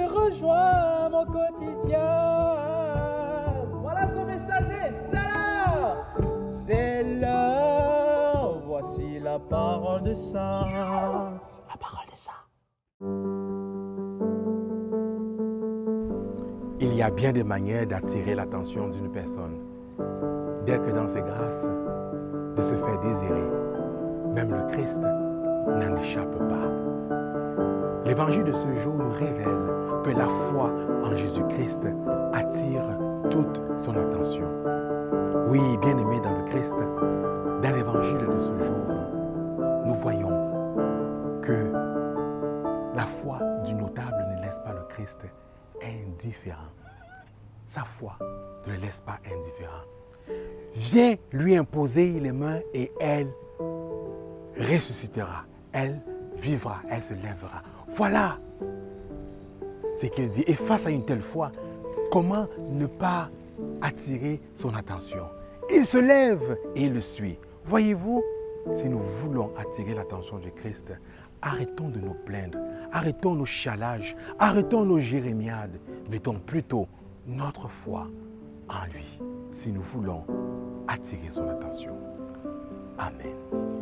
rejoins mon quotidien. Voilà son messager, c'est l'heure. C'est l'heure, voici la parole de ça. La parole de ça. Il y a bien des manières d'attirer l'attention d'une personne. Dès que dans ses grâces, de se faire désirer, même le Christ n'en échappe pas. L'évangile de ce jour nous révèle que la foi en Jésus-Christ attire toute son attention. Oui, bien aimé dans le Christ, dans l'évangile de ce jour, nous voyons que la foi du notable ne laisse pas le Christ indifférent. Sa foi ne le laisse pas indifférent. Viens lui imposer les mains et elle ressuscitera. Elle vivra, elle se lèvera. Voilà ce qu'il dit. Et face à une telle foi, comment ne pas attirer son attention? Il se lève et le suit. Voyez-vous, si nous voulons attirer l'attention de Christ, arrêtons de nous plaindre, arrêtons nos chalages, arrêtons nos jérémiades, mettons plutôt notre foi en lui si nous voulons attirer son attention. Amen.